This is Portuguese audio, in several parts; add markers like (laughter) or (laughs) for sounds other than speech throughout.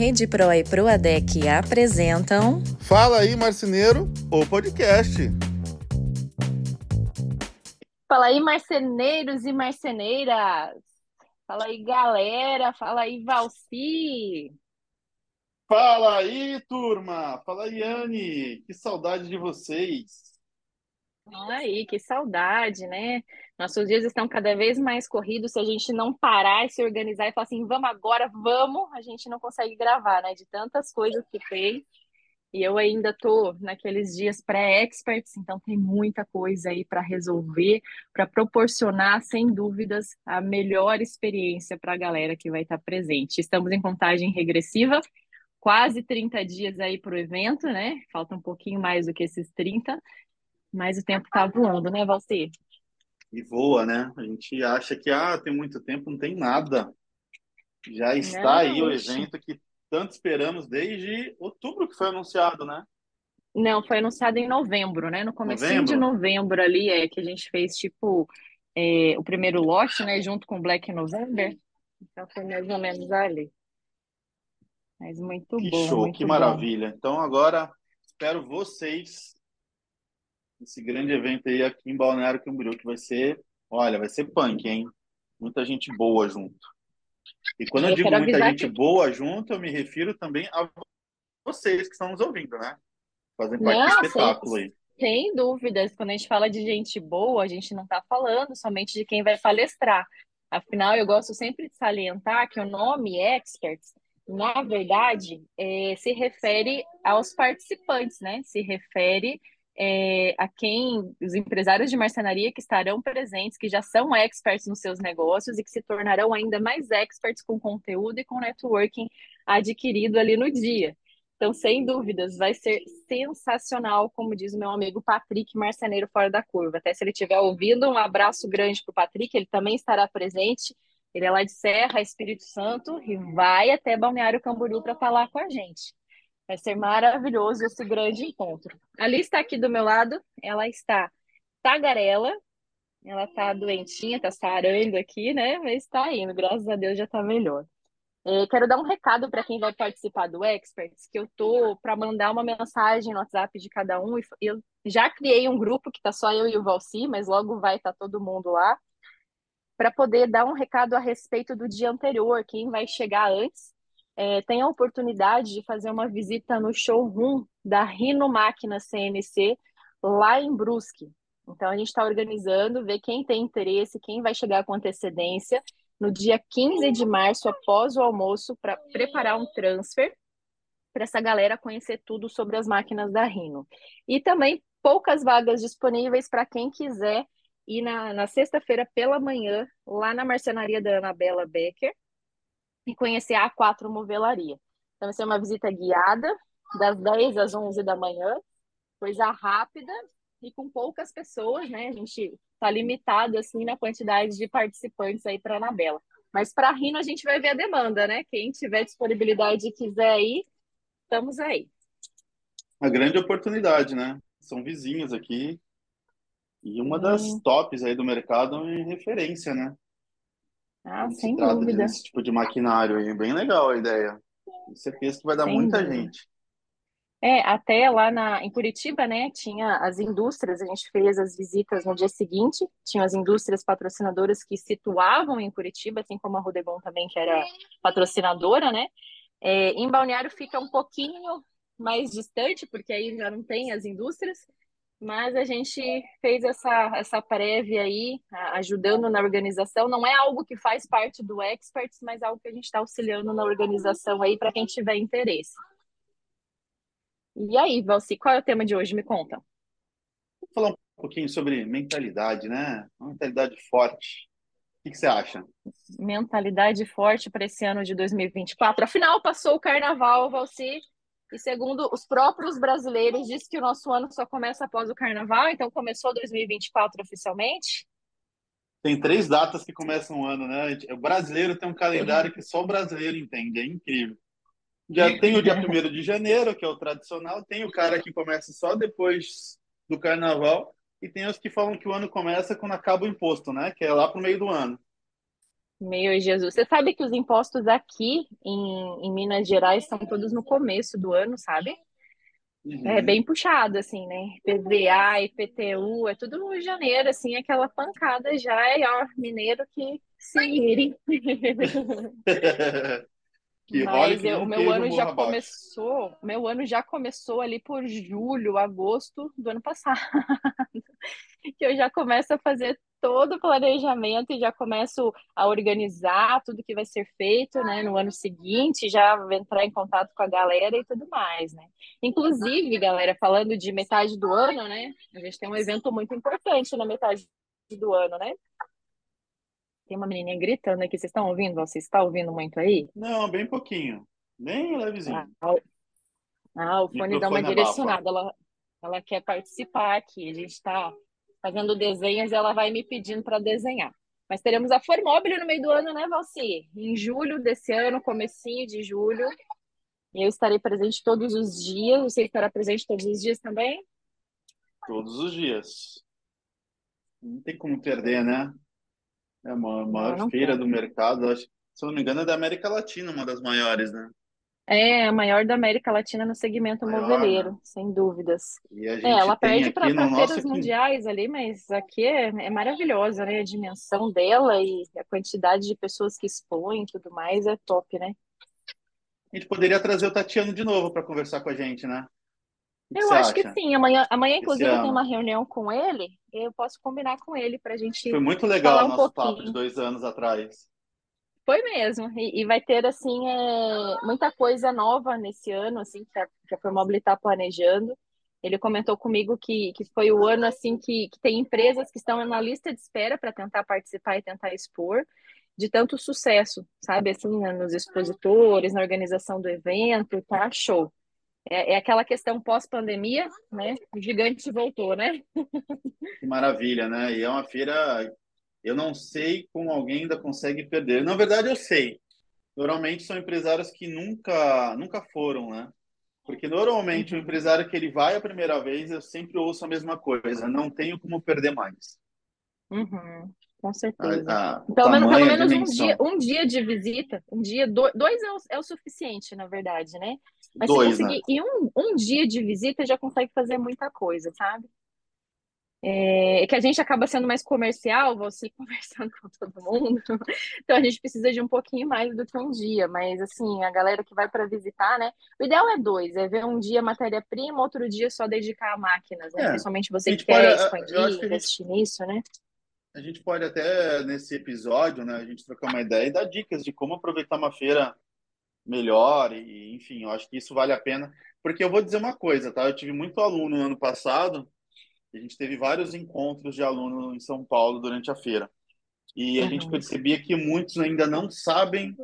Rede Pro e Proadec apresentam. Fala aí, marceneiro, o podcast. Fala aí, marceneiros e marceneiras. Fala aí, galera. Fala aí, Valci. Fala aí, turma. Fala aí, Anne. Que saudade de vocês. Fala aí, que saudade, né? Nossos dias estão cada vez mais corridos. Se a gente não parar e se organizar e falar assim, vamos agora, vamos, a gente não consegue gravar, né? De tantas coisas que tem. E eu ainda tô naqueles dias pré-experts, então tem muita coisa aí para resolver, para proporcionar, sem dúvidas, a melhor experiência para a galera que vai estar presente. Estamos em contagem regressiva, quase 30 dias aí para o evento, né? Falta um pouquinho mais do que esses 30, mas o tempo está voando, né, Valci? E voa, né? A gente acha que ah, tem muito tempo, não tem nada. Já está Não, aí o evento que tanto esperamos desde outubro que foi anunciado, né? Não, foi anunciado em novembro, né? No comecinho de Novembro? ali é que a gente fez tipo é, o primeiro lote, né? Junto com Black November. Então foi mais ou menos ali. Mas muito Que bom, show, que muito bom. maravilha. Então agora espero vocês nesse grande evento aí aqui em Balneário Camboriú, que vai ser, olha, vai ser punk, hein? Muita gente boa junto. E quando eu Eu digo muita gente que boa junto, eu me refiro também a vocês que estão nos ouvindo, né? Fazem parte do espetáculo aí. sem dúvidas, quando a gente fala de gente boa, a gente não está falando somente de quem vai palestrar. Afinal, eu gosto sempre de salientar que o nome Experts, na verdade, é, se refere aos participantes, né? Se refere é, a quem, os empresários de marcenaria que estarão presentes, que já são experts nos seus negócios e que se tornarão ainda mais experts com conteúdo e com networking adquirido ali no dia. Então, sem dúvidas, vai ser sensacional, como diz o meu amigo Patrick, marceneiro fora da curva. Até se ele estiver ouvindo, um abraço grande para o Patrick, ele também estará presente. Ele é lá de Serra, Espírito Santo, e vai até Balneário Camboriú para falar com a gente. Vai ser maravilhoso esse grande encontro. A lista aqui do meu lado, ela está tagarela, ela está doentinha, está sarando aqui, né? Mas está indo, graças a Deus já está melhor. É, quero dar um recado para quem vai participar do Experts, que eu tô para mandar uma mensagem no WhatsApp de cada um. Eu já criei um grupo que tá só eu e o Valci, mas logo vai estar todo mundo lá, para poder dar um recado a respeito do dia anterior. Quem vai chegar antes é, tem a oportunidade de fazer uma visita no showroom da Rino Máquina CNC lá em Brusque. Então a gente está organizando, ver quem tem interesse, quem vai chegar com antecedência no dia 15 de março, após o almoço, para preparar um transfer para essa galera conhecer tudo sobre as máquinas da Rino. E também poucas vagas disponíveis para quem quiser ir na, na sexta-feira pela manhã, lá na marcenaria da Anabela Becker, e conhecer a A4 Movelaria. Então, vai ser uma visita guiada, das 10 às 11 da manhã, coisa rápida e com poucas pessoas, né? A gente está limitado assim na quantidade de participantes aí para a Anabela. Mas para Rino a gente vai ver a demanda, né? Quem tiver disponibilidade e quiser ir, estamos aí. Uma grande oportunidade, né? São vizinhos aqui e uma das Hum, tops aí do mercado em referência, né? Ah, sem dúvida, desse tipo de maquinário aí. Bem legal a ideia. Tenho certeza que vai dar sem muita dúvida. gente. É, até lá na, em Curitiba, né, tinha as indústrias, a gente fez as visitas no dia seguinte, tinha as indústrias patrocinadoras que situavam em Curitiba, assim como a Rodegon também, que era patrocinadora, né? É, em Balneário fica um pouquinho mais distante, porque aí já não tem as indústrias, mas a gente fez essa, essa prévia aí, ajudando na organização. Não é algo que faz parte do Experts, mas algo que a gente está auxiliando na organização aí para quem tiver interesse. E aí, Valci, qual é o tema de hoje? Me conta. Vou falar um pouquinho sobre mentalidade, né? Uma mentalidade forte. O que que você acha? Mentalidade forte para esse ano de 2024. Afinal, passou o carnaval, Valci, e segundo os próprios brasileiros, diz que o nosso ano só começa após o carnaval, então começou 2024 oficialmente. Tem três datas que começam o ano, né? O brasileiro tem um calendário que só o brasileiro entende, é incrível. Já tem o dia 1 de janeiro, que é o tradicional, tem o cara que começa só depois do carnaval, e tem os que falam que o ano começa quando acaba o imposto, né? Que é lá pro meio do ano. Meu Jesus, você sabe que os impostos aqui em, em Minas Gerais estão todos no começo do ano, sabe? É Uhum. bem puxado, assim, né? IPVA, IPTU, é tudo no janeiro, assim, aquela pancada já é, ó, mineiro que se vire. (laughs) Que Mas eu- o meu ano já abaixo. começou, meu ano já começou ali por julho, agosto do ano passado, (laughs) que eu já começo a fazer todo o planejamento e já começo a organizar tudo que vai ser feito, né, no ano seguinte, já entrar em contato com a galera e tudo mais, né? Inclusive, galera, falando de metade do ano, né? A gente tem um evento muito importante na metade do ano, né? Tem uma menininha gritando aqui, vocês estão ouvindo? Você está ouvindo muito aí? Não, bem pouquinho. Bem levezinho. Ah, Ah, o fone dá uma direcionada. Ela, ela quer participar aqui. A gente está fazendo desenhos e ela vai me pedindo para desenhar. Mas teremos a Formobile no meio do ano, né, Valci? Em julho desse ano, comecinho de julho. Eu estarei presente todos os dias. Você estará presente todos os dias também? Todos os dias. Não tem como perder, né? É a maior, feira tem. do mercado, acho, se eu não me engano, é da América Latina, uma das maiores, né? É a maior da América Latina no segmento Maior, né? moveleiro, sem dúvidas. E É, ela perde para no nosso feiras aqui. mundiais ali, mas aqui é, é maravilhosa, né? A dimensão dela e a quantidade de pessoas que expõem e tudo mais é top, né? A gente poderia trazer o Tatiano de novo para conversar com a gente, né? Que Eu acho que acha? sim. Amanhã, amanhã inclusive, eu tenho uma reunião com ele. Eu posso combinar com ele para a Foi gente muito legal falar o um nosso papo de dois anos atrás. Foi mesmo. E, e vai ter, assim, é, muita coisa nova nesse ano, assim, que a, que a está planejando. Ele comentou comigo que, que foi o ano, assim, que, que tem empresas que estão na lista de espera para tentar participar e tentar expor, de tanto sucesso, sabe? Assim, né, nos expositores, na organização do evento, tá show. É, é aquela questão pós-pandemia, né? O gigante voltou, né? Que maravilha, né? E é uma feira, eu não sei como alguém ainda consegue perder. Na verdade, eu sei. Normalmente são empresários que nunca, nunca foram, né? Porque normalmente o Uhum, empresário que ele vai a primeira vez, eu sempre ouço a mesma coisa. Não tenho como perder mais. uhum, com certeza. A, a, o Pelo menos, pelo um dia, um dia de visita, um dia, do- dois é o, é o suficiente, na verdade, né? Mas se Dois, né? conseguir ir um, um dia de visita, já consegue fazer muita coisa, sabe? É que a gente acaba sendo mais comercial, você (laughs) conversando com todo mundo, então a gente precisa de um pouquinho mais do que um dia, mas assim, a galera que vai para visitar, né? O ideal é dois, é ver um dia matéria-prima, outro dia só dedicar a máquinas, né? É. Principalmente você que pode, quer acho expandir, que a gente, investir nisso, né? a gente pode até, nesse episódio, né, a gente trocar uma ideia e dar dicas de como aproveitar uma feira melhor e, enfim, eu acho que isso vale a pena. Porque eu vou dizer uma coisa, tá? Eu tive muito aluno no ano passado, a gente teve vários encontros de aluno em São Paulo durante a feira. E a gente Uhum. percebia que muitos ainda não sabem,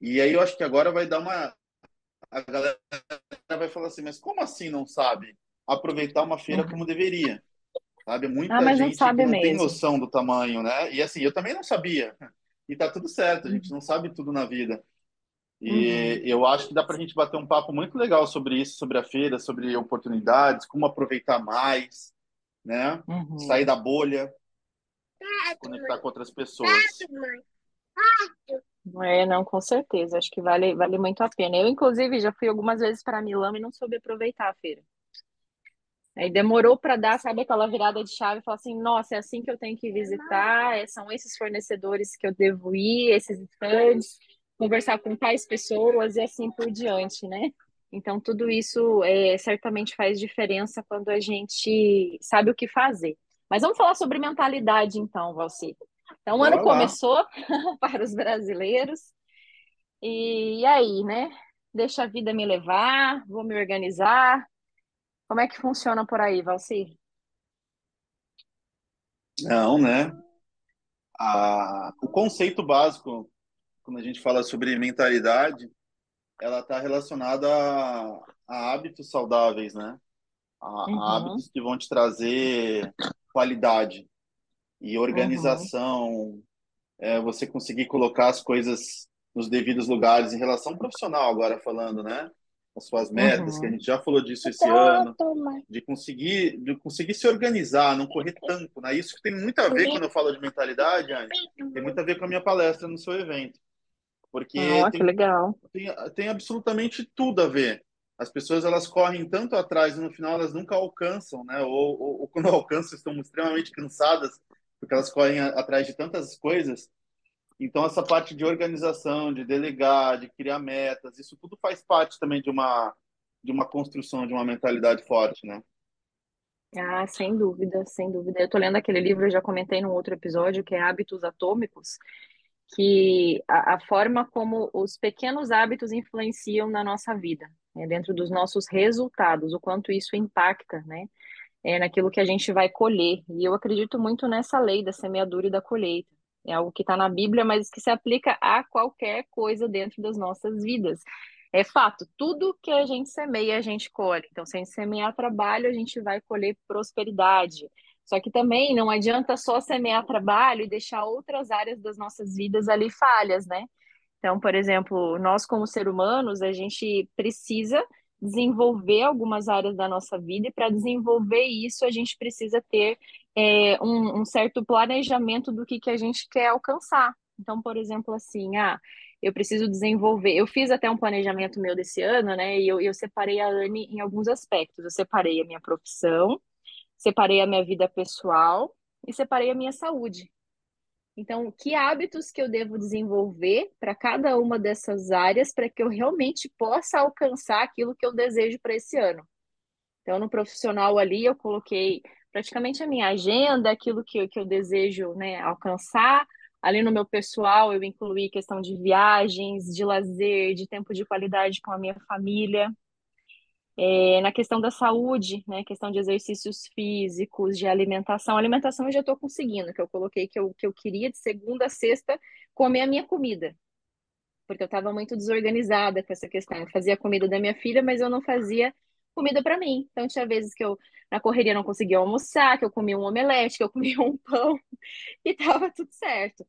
e aí eu acho que agora vai dar uma. A galera vai falar assim, mas como assim não sabe aproveitar uma feira Uhum. como deveria? Sabe? Ah, Muita mas não gente sabe não tem noção do tamanho, né? E assim, eu também não sabia. E tá tudo certo, a gente Uhum. não sabe tudo na vida. Uhum. E eu acho que dá para a gente bater um papo muito legal sobre isso, sobre a feira, sobre oportunidades, como aproveitar mais, né? Sair Uhum. da bolha, se conectar com outras pessoas. É, não, com certeza. Acho que vale, vale muito a pena. Eu, inclusive, já fui algumas vezes para Milão e não soube aproveitar a feira. Aí demorou para dar, sabe, aquela virada de chave e falar assim, nossa, é assim que eu tenho que visitar, é- são esses fornecedores que eu devo ir, esses stands, conversar com tais pessoas e assim por diante, né? Então, tudo isso é, certamente faz diferença quando a gente sabe o que fazer. Mas vamos falar sobre mentalidade, então, Valci. Então, o ano lá. começou (laughs) para os brasileiros, e, e aí, né? Deixa a vida me levar, vou me organizar. Como é que funciona por aí, Valci? Não, né? A, o conceito básico, quando a gente fala sobre mentalidade, ela está relacionada a, a hábitos saudáveis, né? A, a Uhum, hábitos que vão te trazer qualidade e uhum, organização, é, você conseguir colocar as coisas nos devidos lugares em relação profissional, agora falando, né? as suas metas, uhum. que a gente já falou disso esse ano, de conseguir, de conseguir se organizar, não correr tanto, né? Isso que tem muito a ver quando eu falo de mentalidade, Anne, tem muito a ver com a minha palestra no seu evento. Porque oh, tem, legal. Tem, tem absolutamente tudo a ver. As pessoas elas correm tanto atrás e no final elas nunca alcançam, né? Ou, ou, ou quando (laughs) alcançam estão extremamente cansadas porque elas correm atrás de tantas coisas então, essa parte de organização, de delegar, de criar metas, isso tudo faz parte também de uma, de uma construção de uma mentalidade forte, né? Ah, sem dúvida, sem dúvida. Eu estou lendo aquele livro, eu já comentei num outro episódio, que é Hábitos Atômicos, que a, a forma como os pequenos hábitos influenciam na nossa vida, né? dentro dos nossos resultados, o quanto isso impacta, né? É, naquilo que a gente vai colher. E eu acredito muito nessa lei da semeadura e da colheita. É algo que está na Bíblia, mas que se aplica a qualquer coisa dentro das nossas vidas. É fato, tudo que a gente semeia, a gente colhe. Então, se a gente semear trabalho, a gente vai colher prosperidade. Só que também não adianta só semear trabalho e deixar outras áreas das nossas vidas ali falhas, né? Então, por exemplo, nós como seres humanos, a gente precisa desenvolver algumas áreas da nossa vida, e para desenvolver isso, a gente precisa ter é, um, um, certo planejamento do que, que a gente quer alcançar. Então, por exemplo, assim, ah, eu preciso desenvolver. Eu fiz até um planejamento meu desse ano, né? E eu, eu separei a Anne em alguns aspectos. Eu separei a minha profissão, separei a minha vida pessoal e separei a minha saúde. Então, que hábitos que eu devo desenvolver para cada uma dessas áreas para que eu realmente possa alcançar aquilo que eu desejo para esse ano? Então, no profissional ali, eu coloquei praticamente a minha agenda, aquilo que, que eu desejo né, alcançar. Ali no meu pessoal, eu incluí questão de viagens, de lazer, de tempo de qualidade com a minha família. É, na questão da saúde, né, questão de exercícios físicos, de alimentação. alimentação eu já estou conseguindo, que eu coloquei que eu, que eu queria de segunda a sexta comer a minha comida. Porque eu estava muito desorganizada com essa questão. Eu fazia comida da minha filha, mas eu não fazia comida para mim. Então tinha vezes que eu, na correria, não conseguia almoçar, que eu comia um omelete, que eu comia um (laughs) pão, e tava tudo certo.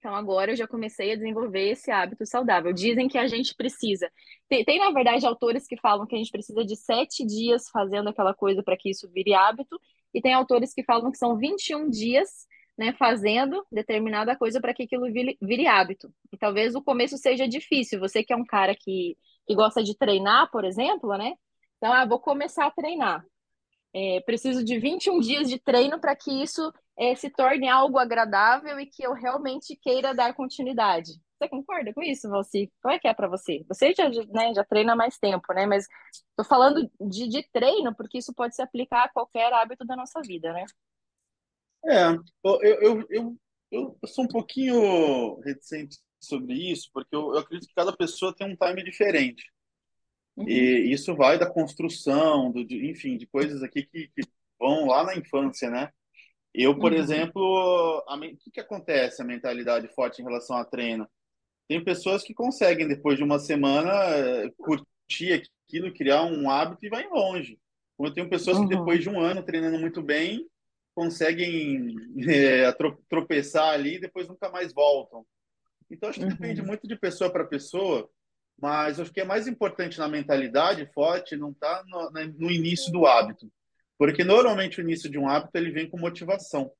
Então, agora eu já comecei a desenvolver esse hábito saudável. Dizem que a gente precisa. Tem, tem, na verdade, autores que falam que a gente precisa de sete dias fazendo aquela coisa para que isso vire hábito, e tem autores que falam que são 21 dias né, fazendo determinada coisa para que aquilo vire, vire, hábito. E talvez o começo seja difícil. Você que é um cara que, que gosta de treinar, por exemplo, né? Então, ah, vou começar a treinar. É, preciso de 21 dias de treino para que isso é, se torne algo agradável e que eu realmente queira dar continuidade. Você concorda com isso, Valci? Como é que é para você? Você já, né, já treina mais tempo, né? Mas estou falando de, de treino porque isso pode se aplicar a qualquer hábito da nossa vida, né? É, eu, eu, eu, eu sou um pouquinho reticente sobre isso, porque eu, eu acredito que cada pessoa tem um time diferente. Uhum. E isso vai da construção, do, de, enfim, de coisas aqui que, que vão lá na infância, né? Eu, por uhum. exemplo, o que, que acontece a mentalidade forte em relação a treino? Tem pessoas que conseguem, depois de uma semana, curtir aquilo, criar um hábito e vai longe. Como eu tenho pessoas uhum. que, depois de um ano treinando muito bem, conseguem (laughs) é, tropeçar ali e depois nunca mais voltam. Então, acho que uhum. depende muito de pessoa para pessoa, mas acho que é mais importante na mentalidade forte não está no, no início do hábito. Porque normalmente o início de um hábito ele vem com motivação.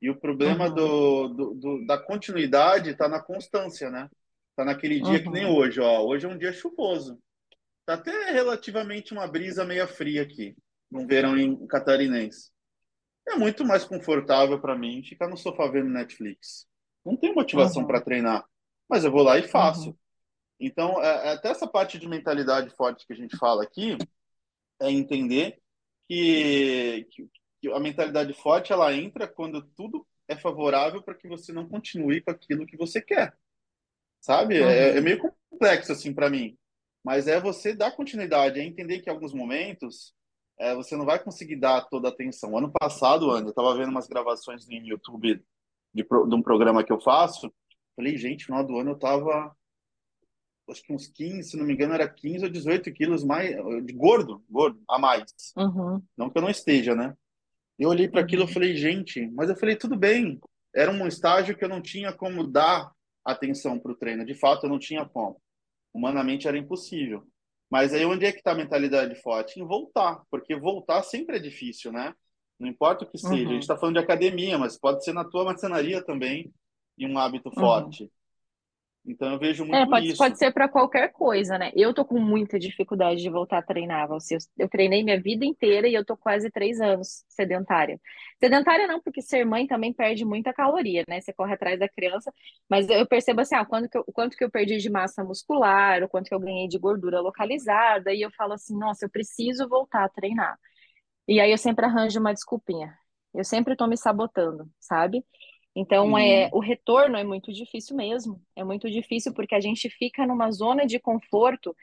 E o problema uhum. do, do, do, da continuidade está na constância, né? Está naquele dia uhum. que nem hoje, ó. Hoje é um dia chuvoso. Tá até relativamente uma brisa meia fria aqui, num verão em catarinense. É muito mais confortável para mim ficar no sofá vendo Netflix. Não tenho motivação uhum. para treinar, mas eu vou lá e faço. Uhum. Então, é, é, até essa parte de mentalidade forte que a gente fala aqui é entender que, que, a mentalidade forte ela entra quando tudo é favorável para que você não continue com aquilo que você quer. Sabe? Uhum. É, é, meio complexo assim para mim. Mas é você dar continuidade, é entender que em alguns momentos é, você não vai conseguir dar toda a atenção. Ano passado, Ana, eu estava vendo umas gravações no YouTube de, de um programa que eu faço. Falei, gente, no final do ano eu estava acho que uns 15, se não me engano, era 15 ou 18 quilos mais de gordo, gordo, a mais. Uhum. Não que eu não esteja, né? Eu olhei para aquilo e uhum. falei, gente, mas eu falei, tudo bem. Era um estágio que eu não tinha como dar atenção para o treino. De fato, eu não tinha como. Humanamente era impossível. Mas aí onde é que está a mentalidade forte? Em voltar, porque voltar sempre é difícil, né? Não importa o que seja. Uhum. A gente está falando de academia, mas pode ser na tua marcenaria também e um hábito uhum. forte. Então eu vejo muito é, pode, isso. Pode ser para qualquer coisa, né? Eu tô com muita dificuldade de voltar a treinar. Você, eu, eu treinei minha vida inteira e eu tô quase três anos sedentária. Sedentária não, porque ser mãe também perde muita caloria, né? Você corre atrás da criança, mas eu percebo assim, ah, quanto que eu, o quanto que eu perdi de massa muscular, o quanto que eu ganhei de gordura localizada, e eu falo assim, nossa, eu preciso voltar a treinar. E aí eu sempre arranjo uma desculpinha. Eu sempre tô me sabotando, sabe? Então, é, uhum. o retorno é muito difícil mesmo. É muito difícil porque a gente fica numa zona de conforto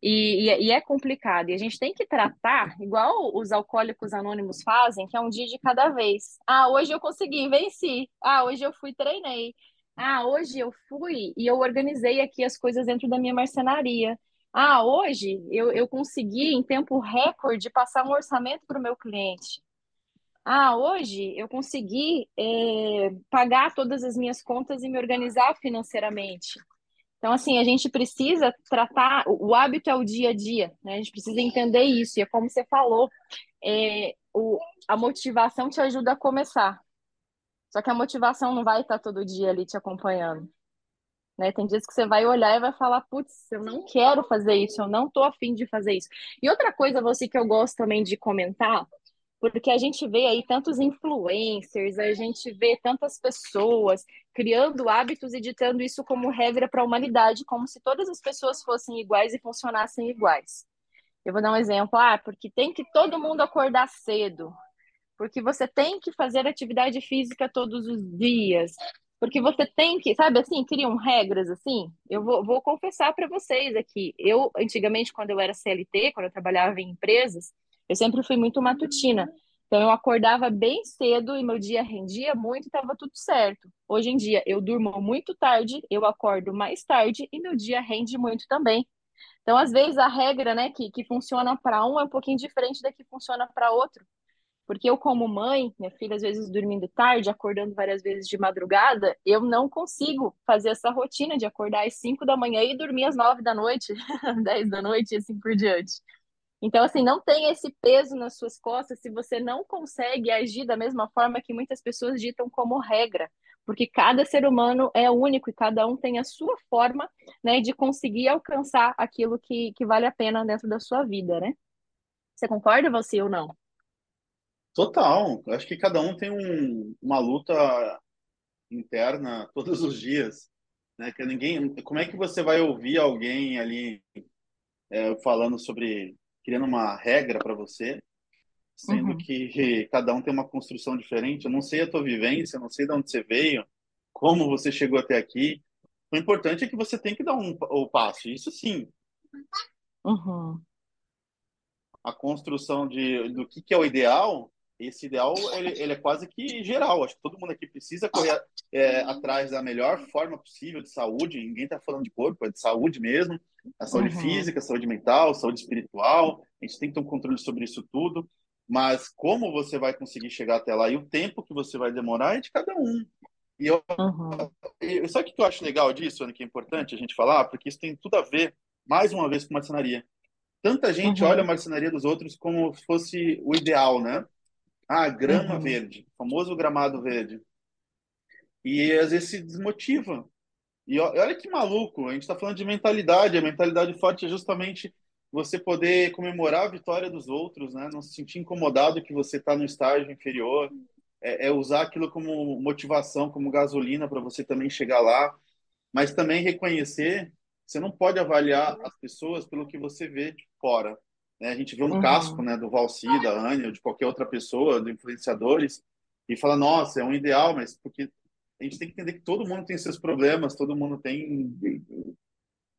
e, e, e, é complicado. E a gente tem que tratar, igual os alcoólicos anônimos fazem, que é um dia de cada vez. Ah, hoje eu consegui, venci. Ah, hoje eu fui, treinei. Ah, hoje eu fui e eu organizei aqui as coisas dentro da minha marcenaria. Ah, hoje eu, eu consegui, em tempo recorde, passar um orçamento para o meu cliente. Ah, hoje eu consegui é, pagar todas as minhas contas e me organizar financeiramente. Então, assim, a gente precisa tratar, o hábito é o dia a dia, né? A gente precisa entender isso. E é como você falou, é, o, a motivação te ajuda a começar. Só que a motivação não vai estar todo dia ali te acompanhando. Né? Tem dias que você vai olhar e vai falar, putz, eu não quero fazer isso, eu não estou afim de fazer isso. E outra coisa, você que eu gosto também de comentar, porque a gente vê aí tantos influencers, a gente vê tantas pessoas criando hábitos e ditando isso como regra para a humanidade, como se todas as pessoas fossem iguais e funcionassem iguais. Eu vou dar um exemplo, ah, porque tem que todo mundo acordar cedo, porque você tem que fazer atividade física todos os dias, porque você tem que, sabe assim, criam regras assim. Eu vou, vou confessar para vocês aqui, eu antigamente quando eu era CLT, quando eu trabalhava em empresas, eu sempre fui muito matutina. Então eu acordava bem cedo e meu dia rendia muito e estava tudo certo. Hoje em dia eu durmo muito tarde, eu acordo mais tarde e meu dia rende muito também. Então, às vezes, a regra né, que, que funciona para um é um pouquinho diferente da que funciona para outro. Porque eu, como mãe, minha filha às vezes dormindo tarde, acordando várias vezes de madrugada, eu não consigo fazer essa rotina de acordar às 5 da manhã e dormir às 9 da noite, (laughs) 10 da noite e assim por diante. Então, assim, não tem esse peso nas suas costas se você não consegue agir da mesma forma que muitas pessoas ditam como regra, porque cada ser humano é único e cada um tem a sua forma, né, de conseguir alcançar aquilo que, que vale a pena dentro da sua vida, né? Você concorda, você ou não? Total. Acho que cada um tem um, uma luta interna (laughs) todos os dias, né? Que ninguém. Como é que você vai ouvir alguém ali é, falando sobre criando uma regra para você, sendo uhum. que (laughs) cada um tem uma construção diferente. Eu não sei a tua vivência, eu não sei de onde você veio, como você chegou até aqui. O importante é que você tem que dar um, o passo, isso sim. Uhum. A construção de, do que, que é o ideal, esse ideal ele, ele, é quase que geral. Acho que todo mundo aqui precisa correr é, atrás da melhor forma possível de saúde. Ninguém está falando de corpo, é de saúde mesmo. A saúde uhum. física, saúde mental, saúde espiritual. A gente tem que ter um controle sobre isso tudo. Mas como você vai conseguir chegar até lá e o tempo que você vai demorar é de cada um. E eu, uhum. sabe o que eu acho legal disso, Ana, que é importante a gente falar? Porque isso tem tudo a ver, mais uma vez, com marcenaria. Tanta gente uhum. olha a marcenaria dos outros como se fosse o ideal, né? Ah, grama uhum. verde, famoso gramado verde. E às vezes se desmotiva. E olha que maluco, a gente está falando de mentalidade. A mentalidade forte é justamente você poder comemorar a vitória dos outros, né? Não se sentir incomodado que você está no estágio inferior. É, é, usar aquilo como motivação, como gasolina para você também chegar lá. Mas também reconhecer, você não pode avaliar as pessoas pelo que você vê de fora. Né? A gente vê um uhum. casco né, do Valci, da Anya, ou de qualquer outra pessoa, dos influenciadores, e fala, nossa, é um ideal, mas porque a gente tem que entender que todo mundo tem seus problemas, todo mundo tem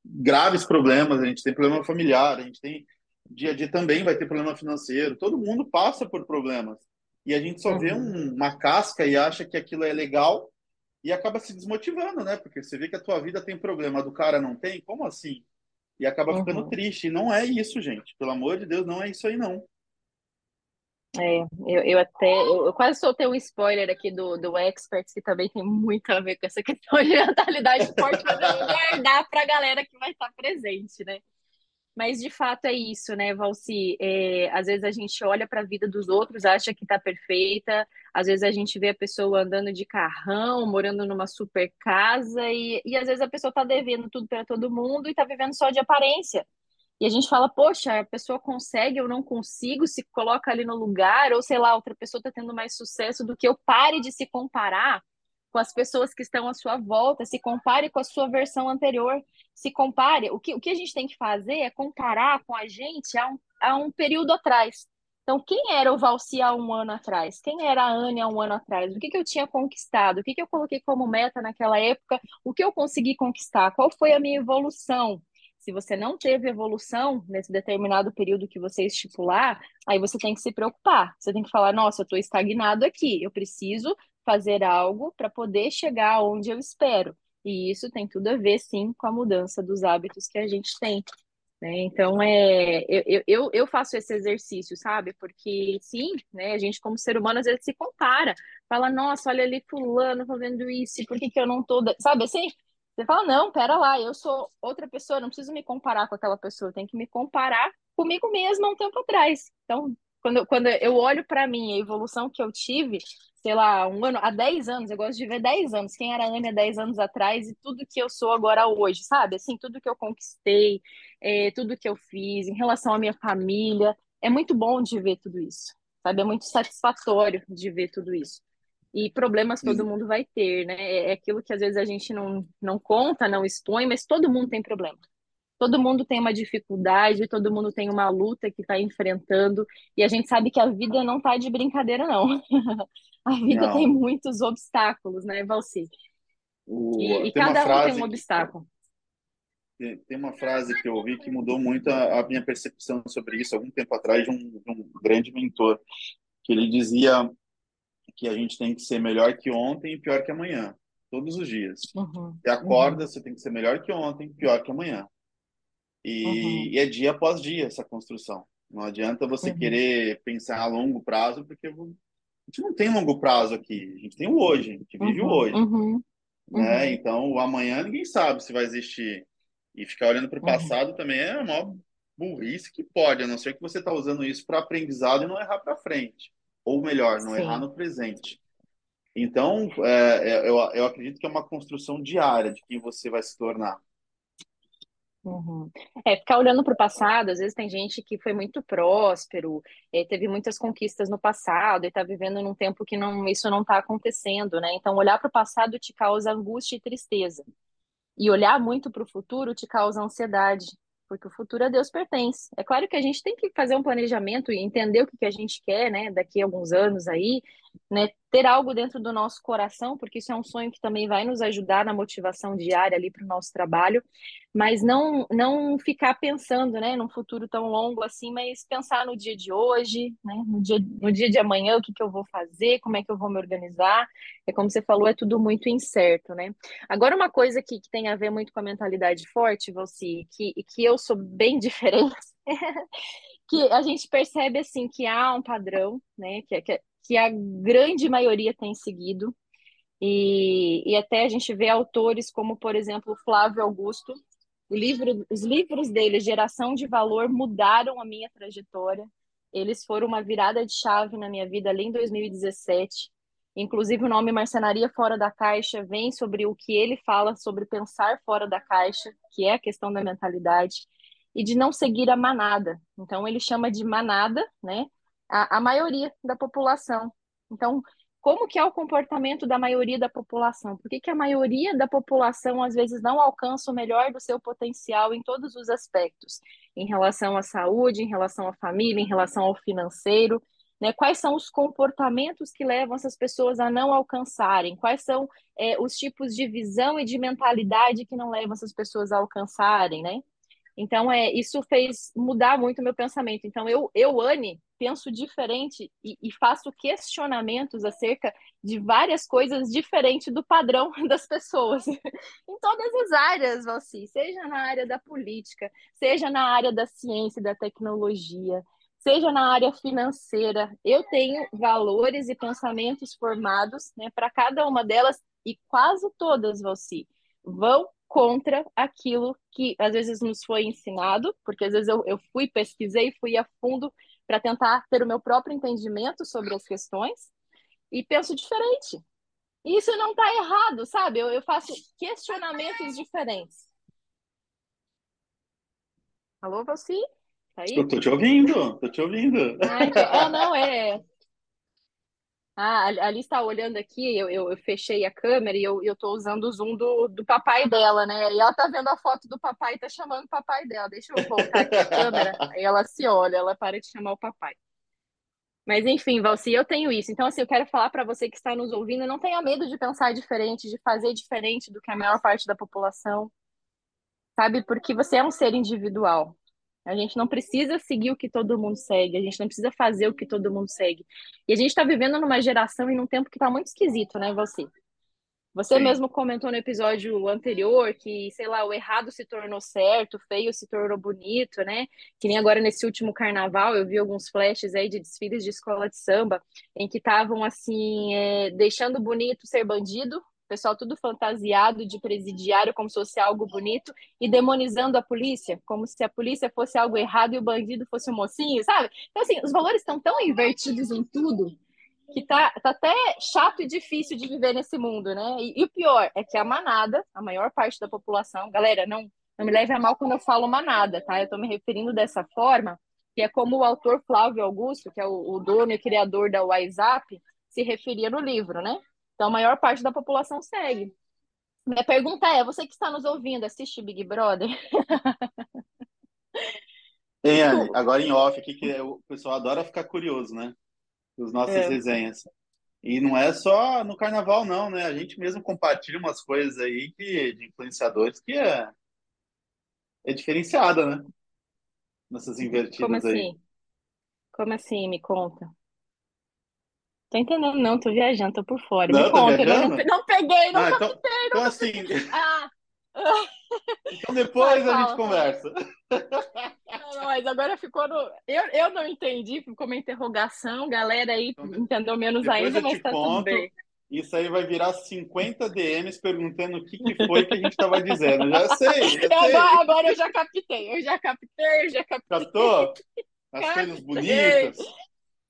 graves problemas, a gente tem problema familiar, a gente tem dia a dia também vai ter problema financeiro, todo mundo passa por problemas. E a gente só uhum. vê um, uma casca e acha que aquilo é legal e acaba se desmotivando, né? Porque você vê que a tua vida tem problema, a do cara não tem, como assim? E acaba ficando uhum. triste. E não é isso, gente. Pelo amor de Deus, não é isso aí, não. É, eu, eu até, eu, eu quase soltei um spoiler aqui do, do Experts, que também tem muito a ver com essa (laughs) questão de mentalidade forte, mas eu vou guardar para a galera que vai estar presente, né? Mas de fato é isso, né, Valci? É, às vezes a gente olha para a vida dos outros, acha que está perfeita, às vezes a gente vê a pessoa andando de carrão, morando numa super casa, e, e às vezes a pessoa está devendo tudo para todo mundo e está vivendo só de aparência. E a gente fala, poxa, a pessoa consegue, eu não consigo, se coloca ali no lugar, ou sei lá, outra pessoa está tendo mais sucesso do que eu. Pare de se comparar com as pessoas que estão à sua volta, se compare com a sua versão anterior, se compare. O que, o que a gente tem que fazer é comparar com a gente há um, há um período atrás. Então, quem era o Valci há um ano atrás? Quem era a Anne há um ano atrás? O que, que eu tinha conquistado? O que, que eu coloquei como meta naquela época? O que eu consegui conquistar? Qual foi a minha evolução? Se você não teve evolução nesse determinado período que você estipular, aí você tem que se preocupar. Você tem que falar: nossa, eu estou estagnado aqui, eu preciso fazer algo para poder chegar onde eu espero. E isso tem tudo a ver, sim, com a mudança dos hábitos que a gente tem. Né? Então, é, eu, eu, eu faço esse exercício, sabe? Porque, sim, né, a gente, como ser humano, às vezes se compara. Fala, nossa, olha ali fulano fazendo isso, por que, que eu não tô... Sabe assim? Você fala, não, pera lá, eu sou outra pessoa, não preciso me comparar com aquela pessoa, tenho que me comparar comigo mesma um tempo atrás. Então, quando, quando eu olho para mim, a evolução que eu tive, sei lá, um ano, há 10 anos, eu gosto de ver 10 anos, quem era a Ana 10 anos atrás e tudo que eu sou agora hoje, sabe? Assim, tudo que eu conquistei, é, tudo que eu fiz em relação à minha família, é muito bom de ver tudo isso, sabe? É muito satisfatório de ver tudo isso. E problemas todo mundo vai ter, né? É, é aquilo que às vezes a gente não, não conta, não expõe, mas todo mundo tem problema todo mundo tem uma dificuldade, todo mundo tem uma luta que está enfrentando, e a gente sabe que a vida não está de brincadeira, não. (laughs) a vida não. tem muitos obstáculos, né, Valci? O... E, e cada um tem um obstáculo. Que, tem uma frase que eu ouvi que mudou muito a, a minha percepção sobre isso algum tempo atrás de um, de um grande mentor, que ele dizia que a gente tem que ser melhor que ontem e pior que amanhã, todos os dias. Uhum. Você acorda, uhum. você tem que ser melhor que ontem, pior que amanhã. E, uhum. e, é dia após dia essa construção. Não adianta você uhum. querer pensar a longo prazo, porque a gente não tem longo prazo aqui. A gente tem o hoje, a gente vive o uhum. hoje. Uhum. Né? Uhum. Então, o amanhã ninguém sabe se vai existir. E ficar olhando para o passado também é a maior burrice que pode, a não ser que você está usando isso para aprendizado e não errar para frente. Ou melhor, não Sim. errar no presente. Então, é, é, eu, eu acredito que é uma construção diária de quem você vai se tornar. Uhum. É, ficar olhando para o passado, às vezes tem gente que foi muito próspero, é, teve muitas conquistas no passado e está vivendo num tempo que não, isso não está acontecendo, né? Então, olhar para o passado te causa angústia e tristeza. E olhar muito para o futuro te causa ansiedade, porque o futuro a Deus pertence. É claro que a gente tem que fazer um planejamento e entender o que, que a gente quer, né, daqui a alguns anos aí, né, ter algo dentro do nosso coração, porque isso é um sonho que também vai nos ajudar na motivação diária ali para o nosso trabalho, mas não não ficar pensando, né, num futuro tão longo assim, mas pensar no dia de hoje, né, no dia, no dia de amanhã, o que, que eu vou fazer, como é que eu vou me organizar, é como você falou, é tudo muito incerto, né. Agora, uma coisa que, que tem a ver muito com a mentalidade forte, Valci, que, que eu sou bem (laughs) diferente, que a gente percebe assim que há um padrão, né, que, que que a grande maioria tem seguido, e, e até a gente vê autores como, por exemplo, Flávio Augusto. Livro, os livros dele, Geração de Valor, mudaram a minha trajetória. Eles foram uma virada de chave na minha vida ali em 2017. Inclusive, o nome Marcenaria Fora da Caixa vem sobre o que ele fala sobre pensar fora da caixa, que é a questão da mentalidade, e de não seguir a manada. Então, ele chama de manada, né? A, a maioria da população. Então, como que é o comportamento da maioria da população? Por que, que a maioria da população às vezes não alcança o melhor do seu potencial em todos os aspectos, em relação à saúde, em relação à família, em relação ao financeiro? Né? Quais são os comportamentos que levam essas pessoas a não alcançarem? Quais são é, os tipos de visão e de mentalidade que não levam essas pessoas a alcançarem, né? Então, é, isso fez mudar muito o meu pensamento. Então, eu, eu Anne, penso diferente e, e, faço questionamentos acerca de várias coisas diferentes do padrão (laughs) das pessoas. em todas as áreas, Valci, seja na área da política, seja na área da ciência e da tecnologia, seja na área financeira. Eu tenho valores e pensamentos formados né, para cada uma delas e quase todas, Valci, vão contra aquilo que às vezes nos foi ensinado, porque às vezes eu, eu fui, pesquisei, fui a fundo para tentar ter o meu próprio entendimento sobre as questões e penso diferente. E isso não está errado, sabe? Eu, eu faço questionamentos diferentes. Alô, você? Tá aí? Eu tô te ouvindo, tô te ouvindo. Ah, então, ah, não, é. Ah, a Alice está olhando aqui, eu, eu, eu, fechei a câmera e eu, eu tô usando o zoom do, do papai dela, né? E ela tá vendo a foto do papai e tá chamando o papai dela. Deixa eu voltar aqui a câmera. (laughs) Aí ela se olha, ela para de chamar o papai. Mas enfim, Valci, eu tenho isso. Então, assim, eu quero falar para você que está nos ouvindo, não tenha medo de pensar diferente, de fazer diferente do que a maior parte da população, sabe? Porque você é um ser individual. A gente não precisa seguir o que todo mundo segue, a gente não precisa fazer o que todo mundo segue. E a gente está vivendo numa geração e num tempo que está muito esquisito, né, você? Você Sim. mesmo comentou no episódio anterior que, sei lá, o errado se tornou certo, o feio se tornou bonito, né? Que nem agora nesse último carnaval eu vi alguns flashes aí de desfiles de escola de samba em que estavam assim, é, deixando bonito ser bandido, pessoal tudo fantasiado de presidiário como se fosse algo bonito e demonizando a polícia, como se a polícia fosse algo errado e o bandido fosse o mocinho, sabe? Então, assim, os valores estão tão invertidos em tudo que tá, tá até chato e difícil de viver nesse mundo, né? E, e, o pior é que a manada, a maior parte da população, galera, não, não me leve a mal quando eu falo manada, tá? Eu tô me referindo dessa forma, que é como o autor Flávio Augusto, que é o, o dono e criador da WhatsApp, se referia no livro, né? Então, a maior parte da população segue. Minha pergunta é: você que está nos ouvindo, assiste Big Brother? (laughs) Hein, Anne, agora em off aqui, que o pessoal adora ficar curioso, né? Os nossas é. resenhas. E não é só no carnaval, não, né? A gente mesmo compartilha umas coisas aí que, de influenciadores que é, é diferenciada, né? Nessas invertidas Como assim? aí. Como assim? Me conta. Tô entendendo, não, tô viajando, tô por fora. Não, Me conta, não, não peguei, não Ah, então, captei, não então captei. assim, Ah, (laughs) então vai, depois a gente conversa. Não, não, mas agora ficou no. Eu, eu não entendi, ficou uma interrogação, galera aí Então, de- entendeu menos ainda, mas tá tudo conto. bem. Isso aí vai virar 50 DMs perguntando o que que foi que a gente estava dizendo. Já sei, já Eu, agora, sei. agora eu já captei, eu já captei, eu já captei, Captou? (laughs) As coisas bonitas.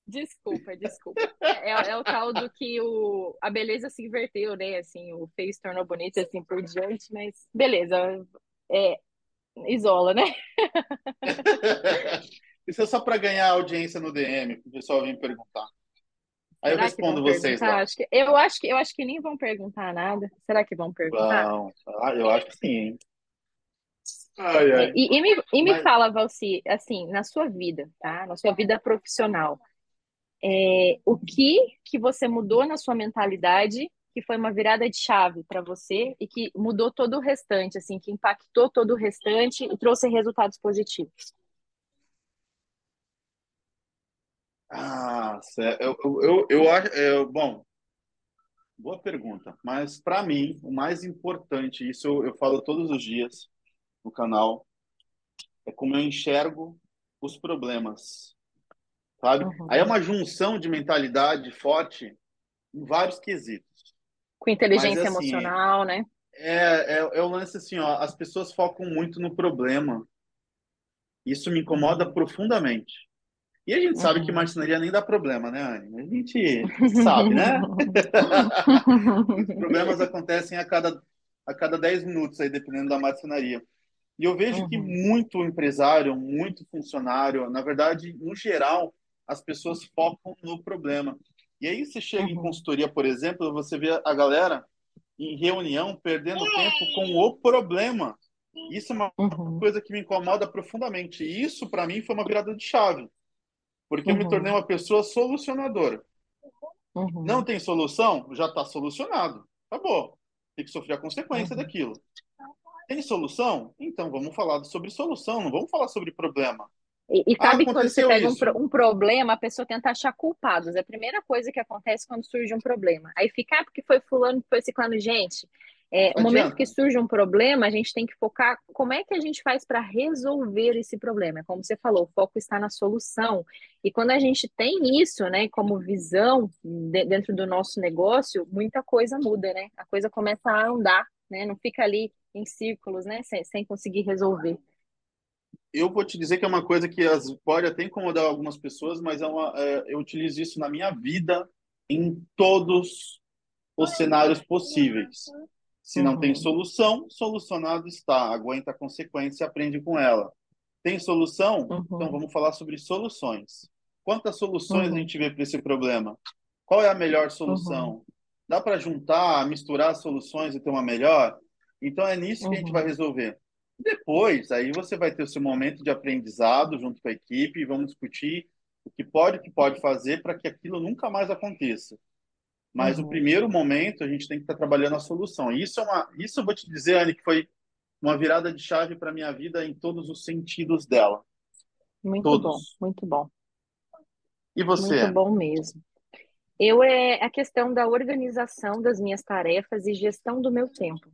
Desculpa, desculpa. É, é, é o tal do que o, a beleza se inverteu, né? Assim, o feio se tornou bonito e assim por diante, mas beleza. É, isola, né? (laughs) Isso é só para ganhar audiência no DM, o pessoal vem perguntar. Aí eu Será vão respondo vocês lá. Acho que, eu, acho que, eu acho que nem vão perguntar nada. Será que vão perguntar? Vão. Ah, eu acho que sim? Ai, ai. e, e me, e me Mas, fala, Valci, assim, na sua vida, tá? Na sua vida profissional, é, o que que você mudou na sua mentalidade que foi uma virada de chave para você e que mudou todo o restante, assim, que impactou todo o restante e trouxe resultados positivos? ah, eu, eu, eu acho, é, bom, boa pergunta, mas para mim, o mais importante, isso eu, eu falo todos os dias no canal, é como eu enxergo os problemas, sabe? Aí é Uhum. uma junção de mentalidade forte em vários quesitos. Com Mas inteligência assim, emocional, né? é, é, é o lance assim, ó, as pessoas focam muito no problema. Isso me incomoda Uhum. profundamente. E a gente sabe que Uhum. marcenaria nem dá problema, né, Anne? A gente (laughs) sabe, né? (laughs) Os problemas acontecem a cada, a cada 10 minutos aí, dependendo da marcenaria. E eu vejo que Uhum. muito empresário, muito funcionário, na verdade, no geral, as pessoas focam no problema. E aí você chega em Uhum. consultoria, por exemplo, você vê a galera em reunião perdendo tempo com o problema. Isso é uma Uhum. coisa que me incomoda profundamente. E isso, para mim, foi uma virada de chave, porque eu me tornei Uhum. uma pessoa solucionadora. Não Uhum. tem solução? Já está solucionado. Acabou. Tem que sofrer a consequência Uhum. daquilo. Tem solução? Então vamos falar sobre solução, não vamos falar sobre problema. E, e Ah, sabe quando você pega um, pro- um problema, a pessoa tenta achar culpados. É a primeira coisa que acontece quando surge um problema. Aí fica, ah, porque foi fulano, foi ciclano. Gente, é, o momento que surge um problema, a gente tem que focar como é que a gente faz para resolver esse problema. É Como você falou, o foco está na solução. E quando a gente tem isso, né, como visão de- dentro do nosso negócio, muita coisa muda, né? A coisa começa a andar, né? Não fica ali em círculos, né? Sem, sem conseguir resolver. Eu vou te dizer que é uma coisa que as, pode até incomodar algumas pessoas, mas é uma, é, eu utilizo isso na minha vida em todos os cenários possíveis. Se não tem uhum. solução, solucionado está. Aguenta a consequência e aprende com ela. Tem solução? Uhum. Então vamos falar sobre soluções. Quantas soluções uhum. a gente vê para esse problema? Qual é a melhor solução? Uhum. Dá para juntar, misturar soluções e ter uma melhor? Então é nisso que a gente uhum. vai resolver. Depois, aí você vai ter o seu momento de aprendizado junto com a equipe e vamos discutir o que pode o que pode fazer para que aquilo nunca mais aconteça. Mas uhum. o primeiro momento a gente tem que estar trabalhando a solução. Isso é uma, isso eu vou te dizer, Anne, que foi uma virada de chave para minha vida em todos os sentidos dela. Muito todos. bom, muito bom. E você? Muito bom mesmo. Eu é a questão da organização das minhas tarefas e gestão do meu tempo.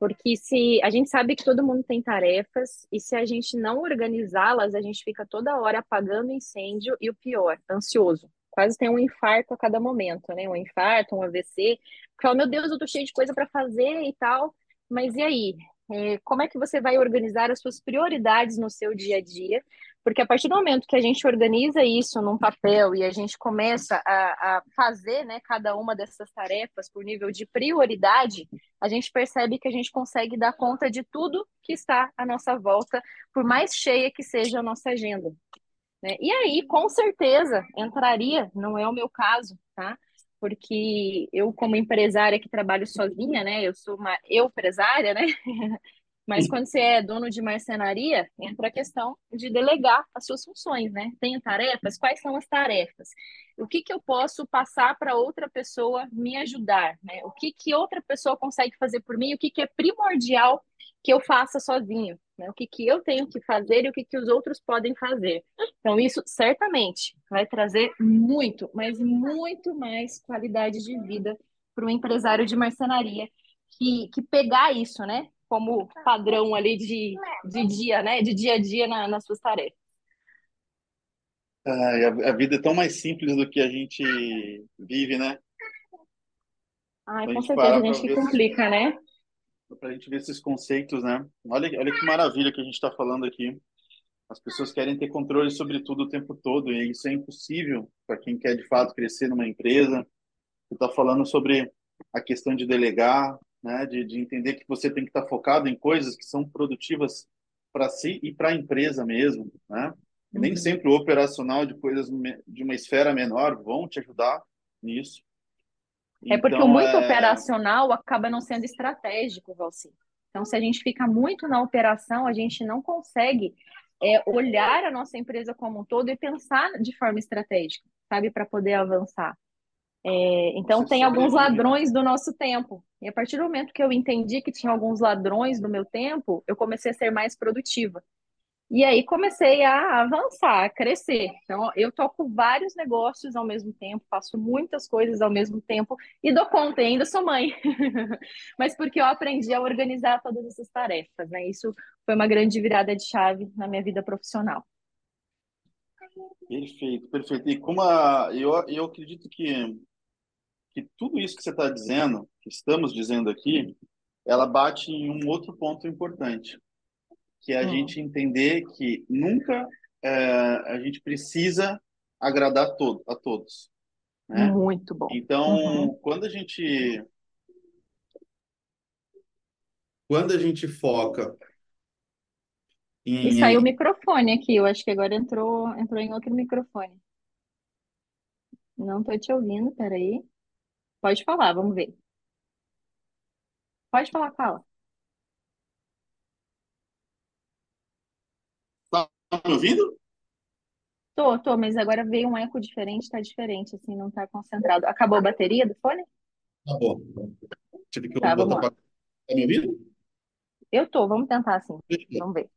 Porque se a gente sabe que todo mundo tem tarefas e se a gente não organizá-las, a gente fica toda hora apagando incêndio e o pior, ansioso. Quase tem um infarto a cada momento, né? Um infarto, um AVC. Fala, meu Deus, eu tô cheio de coisa para fazer e tal. Mas e aí? É, como é que você vai organizar as suas prioridades no seu dia a dia porque a partir do momento que a gente organiza isso num papel e a gente começa a, a, fazer né, cada uma dessas tarefas por nível de prioridade, a gente percebe que a gente consegue dar conta de tudo que está à nossa volta, por mais cheia que seja a nossa agenda. Né? E aí, com certeza, entraria, não é o meu caso, tá? Porque eu, como empresária que trabalho sozinha, né? Eu sou uma eu empresária, né? (laughs) Mas quando você é dono de marcenaria, entra a questão de delegar as suas funções, né? Tenho tarefas, quais são as tarefas? O que, que eu posso passar para outra pessoa me ajudar? Né? O que, que outra pessoa consegue fazer por mim? O que, que é primordial que eu faça sozinho? Né? O que, que eu tenho que fazer e o que, que os outros podem fazer? Então, isso certamente vai trazer muito, mas muito mais qualidade de vida para o empresário de marcenaria que, que pegar isso, né? como padrão ali de, de dia, né? De dia a dia na, nas suas tarefas. Ai, a, a vida é tão mais simples do que a gente vive, né? Ai, com certeza a gente que complica, né? Para a gente ver esses conceitos, né? Olha, olha que maravilha que a gente está falando aqui. As pessoas querem ter controle sobre tudo o tempo todo, e isso é impossível para quem quer de fato crescer numa empresa. Você está falando sobre a questão de delegar, né? De, de entender que você tem que estar focado em coisas que são produtivas para si e para a empresa mesmo, né? E nem uhum. sempre o operacional de coisas de uma esfera menor vão te ajudar nisso. É porque então, o muito é... operacional acaba não sendo estratégico, Valci. Então, se a gente fica muito na operação, a gente não consegue é, olhar a nossa empresa como um todo e pensar de forma estratégica, sabe, para poder avançar. É, então, tem alguns ladrões do nosso tempo. E a partir do momento que eu entendi que tinha alguns ladrões do meu tempo, eu comecei a ser mais produtiva. E aí comecei a avançar, a crescer. Então, eu toco vários negócios ao mesmo tempo, faço muitas coisas ao mesmo tempo e dou conta, e ainda sou mãe. (laughs) Mas porque eu aprendi a organizar todas essas tarefas, né? Isso foi uma grande virada de chave na minha vida profissional. Perfeito, perfeito. E como a, eu, eu acredito que que tudo isso que você está dizendo, que estamos dizendo aqui, ela bate em um outro ponto importante, que é a hum. gente entender que nunca é, a gente precisa agradar todo, a todos. Né? Muito bom. Então, uhum. quando a gente quando a gente foca em... E saiu o microfone aqui, eu acho que agora entrou, entrou em outro microfone. Não estou te ouvindo, peraí. Pode falar, vamos ver. Pode falar, fala. Tá me ouvindo? Tô, tô, mas agora veio um eco diferente, tá diferente, assim, não tá concentrado. Acabou a bateria do fone? Tá bom. Tive que Tá, vamos lá. Tá me ouvindo? Eu tô, vamos tentar assim. Vamos ver.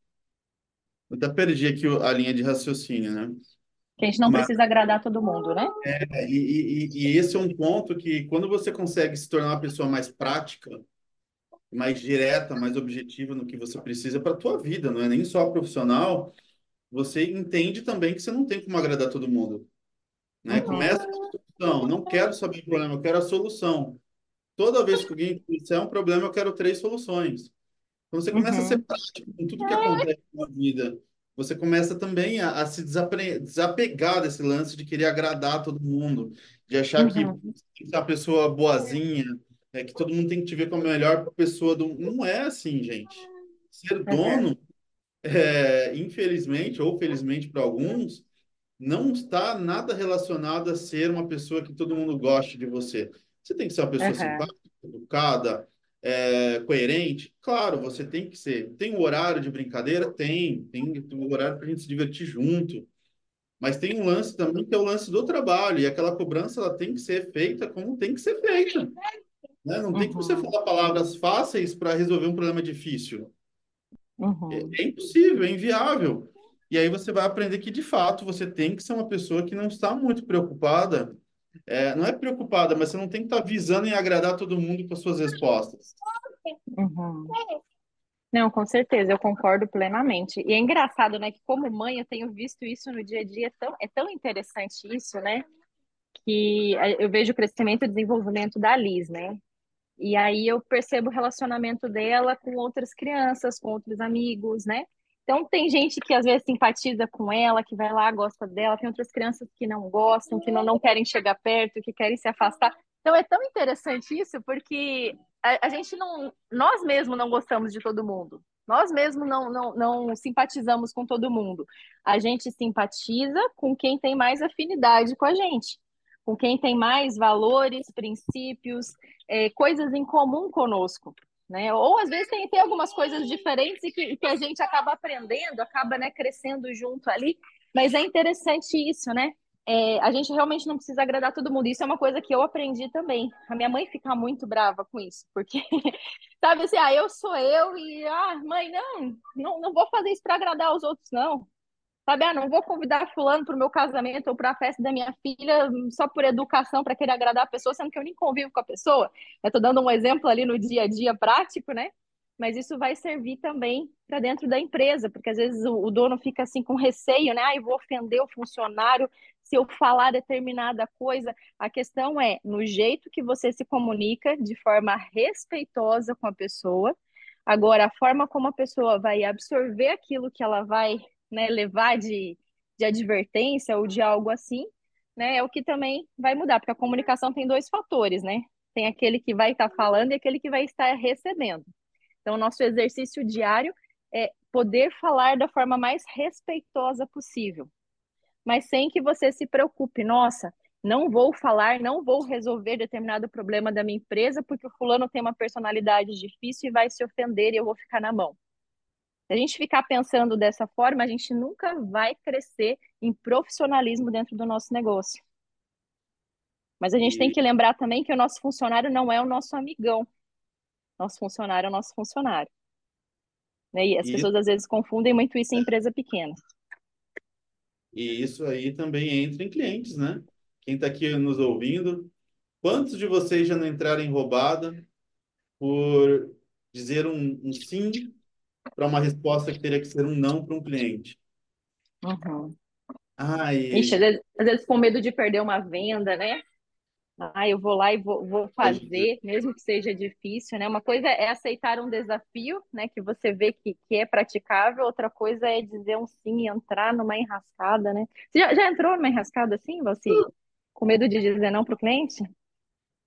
Eu até perdi aqui a linha de raciocínio, né? Que a gente não Mas, precisa agradar todo mundo, né? É, e, e, e esse é um ponto que, quando você consegue se tornar uma pessoa mais prática, mais direta, mais objetiva no que você precisa para a tua vida, não é nem só profissional, você entende também que você não tem como agradar todo mundo. Né? Uhum. Começa com a solução. Não quero saber o problema, eu quero a solução. Toda vez que alguém disser um problema, eu quero três soluções. Quando você começa a ser Uhum, prático com tudo que acontece na vida, você começa também a, a se desapre- desapegar desse lance de querer agradar todo mundo, de achar que uhum, você que ser uma pessoa boazinha, é, que todo mundo tem que te ver como a melhor pessoa do... Não é assim, gente. Ser uhum, dono, é, infelizmente ou felizmente para alguns, não está nada relacionado a ser uma pessoa que todo mundo goste de você. Você tem que ser uma pessoa uhum, simpática, educada, é, coerente. Claro, você tem que ser. Tem o horário de brincadeira? Tem. Tem o horário para a gente se divertir junto. Mas tem um lance também que é o lance do trabalho. E aquela cobrança ela tem que ser feita como tem que ser feita. Né? Não tem que você uhum, falar palavras fáceis para resolver um problema difícil. É, uhum, é impossível, é inviável. E aí você vai aprender que, de fato, você tem que ser uma pessoa que não está muito preocupada. É, não é preocupada, mas você não tem que estar visando em agradar todo mundo com as suas respostas. uhum. Não, com certeza, eu concordo plenamente. E é engraçado, né, que como mãe eu tenho visto isso no dia a dia, é tão, é tão interessante isso, né, que eu vejo o crescimento e desenvolvimento da Liz, né? E aí eu percebo o relacionamento dela com outras crianças, com outros amigos, né? Então tem gente que às vezes simpatiza com ela, que vai lá, gosta dela, tem outras crianças que não gostam, que não, não querem chegar perto, que querem se afastar. Então é tão interessante isso, porque a, a gente não, nós mesmos não gostamos de todo mundo. Nós mesmos não, não, não simpatizamos com todo mundo. A gente simpatiza com quem tem mais afinidade com a gente, com quem tem mais valores, princípios, é, coisas em comum conosco. Né? Ou às vezes tem, tem algumas coisas diferentes e que, que a gente acaba aprendendo, acaba né, crescendo junto ali, mas é interessante isso, né? É, a gente realmente não precisa agradar todo mundo. Isso é uma coisa que eu aprendi também. A minha mãe fica muito brava com isso, porque, (laughs) sabe assim, ah, eu sou eu e, ah, mãe, não, não, não vou fazer isso para agradar os outros, não. Sabe, ah, não vou convidar fulano para o meu casamento ou para a festa da minha filha só por educação, para querer agradar a pessoa, sendo que eu nem convivo com a pessoa. Eu estou dando um exemplo ali no dia a dia prático, né? Mas isso vai servir também para dentro da empresa, porque às vezes o, dono fica assim com receio, né? Ah, eu vou ofender o funcionário se eu falar determinada coisa. A questão é no jeito que você se comunica de forma respeitosa com a pessoa. Agora, a forma como a pessoa vai absorver aquilo que ela vai né, levar de, de advertência ou de algo assim, né, é o que também vai mudar, porque a comunicação tem dois fatores, né? Tem aquele que vai estar falando e aquele que vai estar recebendo. Então, nosso exercício diário é poder falar da forma mais respeitosa possível, mas sem que você se preocupe, nossa, não vou falar, não vou resolver determinado problema da minha empresa porque o fulano tem uma personalidade difícil e vai se ofender e eu vou ficar na mão. Se a gente ficar pensando dessa forma, a gente nunca vai crescer em profissionalismo dentro do nosso negócio. Mas a gente tem E, que lembrar também que o nosso funcionário não é o nosso amigão. Nosso funcionário é o nosso funcionário. Né? E as e, pessoas às vezes confundem muito isso em empresa pequena. e isso aí também entra em clientes, né? Quem está aqui nos ouvindo, quantos de vocês já não entraram em roubada por dizer um, um sim para uma resposta que teria que ser um não para um cliente? Uhum. Ixi, às Ai, vezes, às vezes com medo de perder uma venda, né? Ah, eu vou lá e vou, vou dizer, fazer, mesmo que seja difícil, né? Uma coisa é aceitar um desafio, né? Que você vê que, que é praticável, outra coisa é dizer um sim e entrar numa enrascada, né? Você já, já entrou numa enrascada assim, você? Com medo de dizer não para o cliente?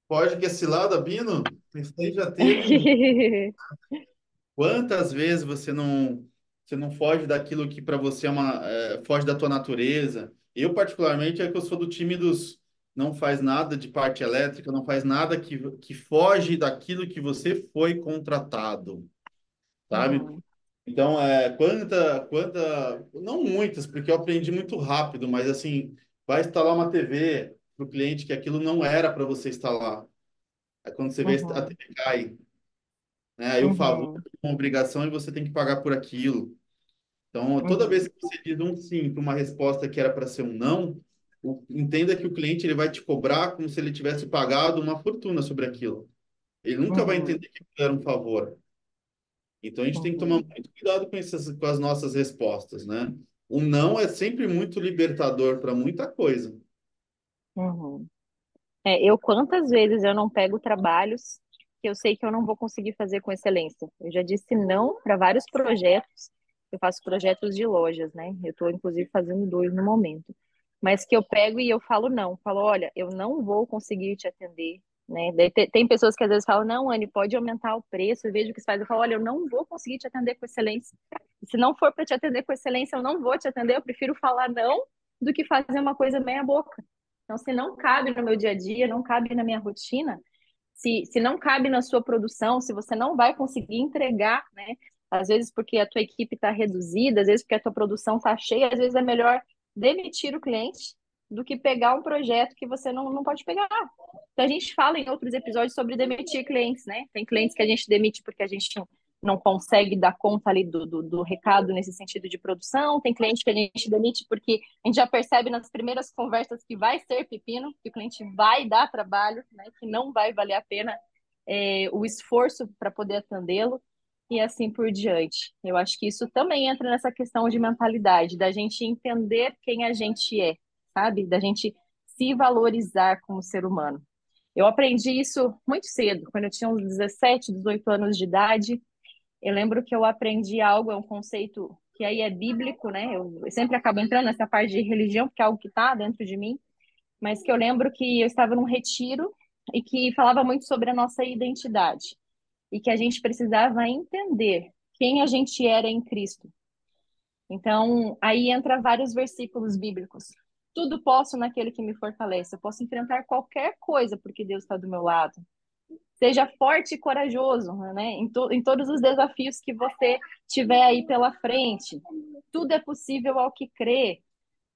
pode que esse lado, Bino, isso aí já teve (laughs) Quantas vezes você não você não foge daquilo que para você é uma é, foge da tua natureza? Eu particularmente é que eu sou do time dos não faz nada de parte elétrica, não faz nada que, que foge daquilo que você foi contratado, sabe? Uhum, Então, é, quanta, quanta, não muitas, porque eu aprendi muito rápido, mas assim, vai instalar uma TV para o cliente que aquilo não era para você instalar. É quando você vê a uhum, TV cai, né? Aí o favor uhum, é uma obrigação e você tem que pagar por aquilo. Então, toda vez uhum, que você diz um sim para uma resposta que era para ser um não, entenda que o cliente ele vai te cobrar como se ele tivesse pagado uma fortuna sobre aquilo. Ele nunca vai uhum, entender que era um favor. Então, a gente tem que tomar muito cuidado com essas, com as nossas respostas, né? O não é sempre muito libertador para muita coisa. uhum. É, eu quantas vezes eu não pego trabalhos que eu sei que eu não vou conseguir fazer com excelência. Eu já disse não para vários projetos. Eu faço projetos de lojas, né? Eu estou inclusive fazendo dois no momento. Mas que eu pego e eu falo não, falo, olha, eu não vou conseguir te atender, né? tem pessoas que às vezes falam, não, Anne, pode aumentar o preço, eu vejo o que se faz. Eu falo, olha, eu não vou conseguir te atender com excelência. Se não for para te atender com excelência, eu não vou te atender, eu prefiro falar não do que fazer uma coisa meia boca. Então, se não cabe no meu dia a dia, não cabe na minha rotina, se, se não cabe na sua produção, se você não vai conseguir entregar, né? Às vezes porque a tua equipe está reduzida, às vezes porque a tua produção está cheia, às vezes é melhor demitir o cliente do que pegar um projeto que você não, não pode pegar. Então, a gente fala em outros episódios sobre demitir clientes, né? Tem clientes que a gente demite porque a gente não consegue dar conta ali do, do, do, recado nesse sentido de produção. Tem cliente que a gente demite porque a gente já percebe nas primeiras conversas que vai ser pepino, que o cliente vai dar trabalho, né, que não vai valer a pena é, o esforço para poder atendê-lo e assim por diante. Eu acho que isso também entra nessa questão de mentalidade, da gente entender quem a gente é, sabe? Da gente se valorizar como ser humano. Eu aprendi isso muito cedo, quando eu tinha uns 17, 18 anos de idade. Eu lembro que eu aprendi algo, é um conceito que aí é bíblico, né? Eu sempre acabo entrando nessa parte de religião, porque é algo que está dentro de mim, mas que eu lembro que eu estava num retiro e que falava muito sobre a nossa identidade e que a gente precisava entender quem a gente era em Cristo. Então, aí entra vários versículos bíblicos. Tudo posso naquele que me fortalece. Eu posso enfrentar qualquer coisa porque Deus está do meu lado. Seja forte e corajoso, né? Em, to em todos os desafios que você tiver aí pela frente. Tudo é possível ao que crê.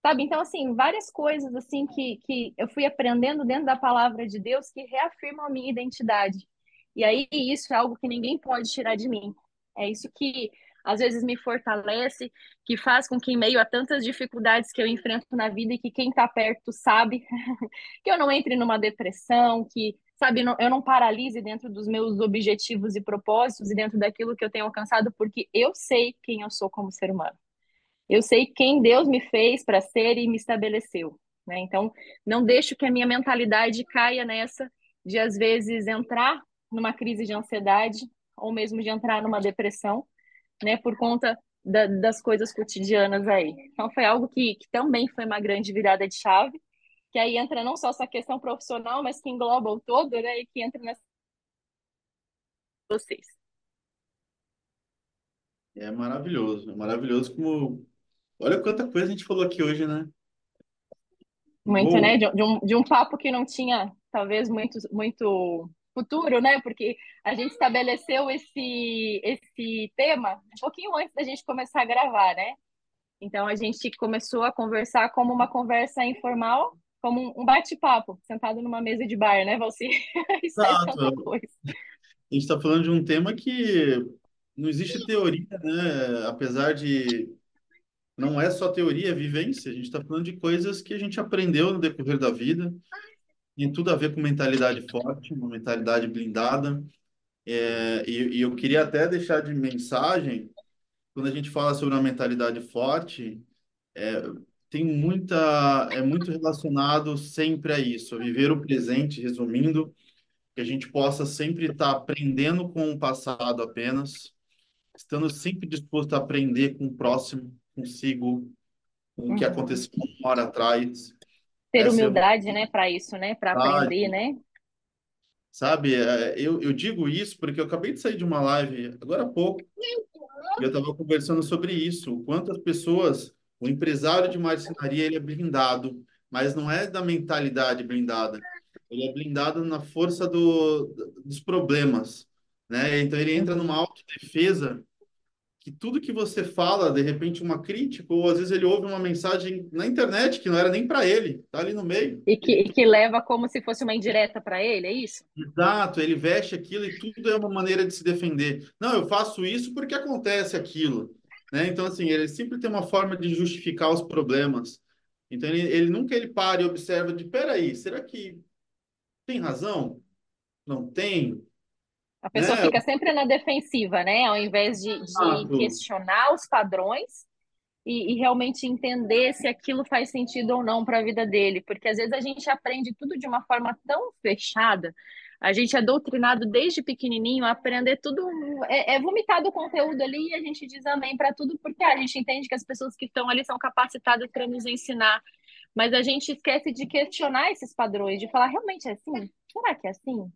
Sabe? Então, assim, várias coisas assim que, que eu fui aprendendo dentro da palavra de Deus que reafirmam a minha identidade. E aí isso é algo que ninguém pode tirar de mim. É isso que às vezes me fortalece, que faz com que, em meio a tantas dificuldades que eu enfrento na vida e que quem está perto sabe, (laughs) que eu não entre numa depressão, que, sabe, eu não paralise dentro dos meus objetivos e propósitos e dentro daquilo que eu tenho alcançado, porque eu sei quem eu sou como ser humano. Eu sei quem Deus me fez para ser e me estabeleceu. Né? Então, não deixo que a minha mentalidade caia nessa de, às vezes, entrar numa crise de ansiedade ou mesmo de entrar numa depressão, né, por conta da, das coisas cotidianas aí. Então foi algo que, que também foi uma grande virada de chave, que aí entra não só essa questão profissional, mas que engloba o todo, né, e que entra nessa vocês. É maravilhoso, é maravilhoso como olha quanta coisa a gente falou aqui hoje, né? Muito, Bom. né? De, de, um, de um papo que não tinha, talvez, muito, muito futuro, né? Porque a gente estabeleceu esse, esse tema um pouquinho antes da gente começar a gravar, né? Então a gente começou a conversar como uma conversa informal, como um bate-papo, sentado numa mesa de bar, né, Valci? (laughs) Coisa. A gente está falando de um tema que não existe teoria, né? Apesar de não é só teoria, é vivência. A gente está falando de coisas que a gente aprendeu no decorrer da vida tem tudo a ver com mentalidade forte, uma mentalidade blindada. É, e, e, eu queria até deixar de mensagem, quando a gente fala sobre uma mentalidade forte, é, tem muita, é muito relacionado sempre a isso, a viver o presente, resumindo, que a gente possa sempre estar aprendendo com o passado apenas, estando sempre disposto a aprender com o próximo, consigo, com o que uhum. aconteceu uma hora atrás, ter Essa humildade, é... né, para isso, né, para aprender, né? Sabe, é, eu, eu digo isso porque eu acabei de sair de uma live agora há pouco e eu estava conversando sobre isso, o quanto as pessoas, o empresário de marcenaria, ele é blindado, mas não é da mentalidade blindada, ele é blindado na força do, dos problemas, né? Então ele entra numa autodefesa que tudo que você fala, de repente, uma crítica, ou às vezes ele ouve uma mensagem na internet que não era nem para ele, tá ali no meio. E que, e que leva como se fosse uma indireta para ele, é isso? Exato, ele veste aquilo e tudo é uma maneira de se defender. Não, eu faço isso porque acontece aquilo. Né? Então, assim, ele sempre tem uma forma de justificar os problemas. Então, ele, ele nunca ele para e observa de, peraí, será que tem razão? Não tem? A pessoa né? fica sempre na defensiva, né? Ao invés de, de questionar os padrões e, e realmente entender se aquilo faz sentido ou não para a vida dele, porque às vezes a gente aprende tudo de uma forma tão fechada, a gente é doutrinado desde pequenininho a aprender tudo, é, é vomitado o conteúdo ali e a gente diz amém para tudo, porque a gente entende que as pessoas que estão ali são capacitadas para nos ensinar, mas a gente esquece de questionar esses padrões, de falar, realmente é assim? Será que é assim?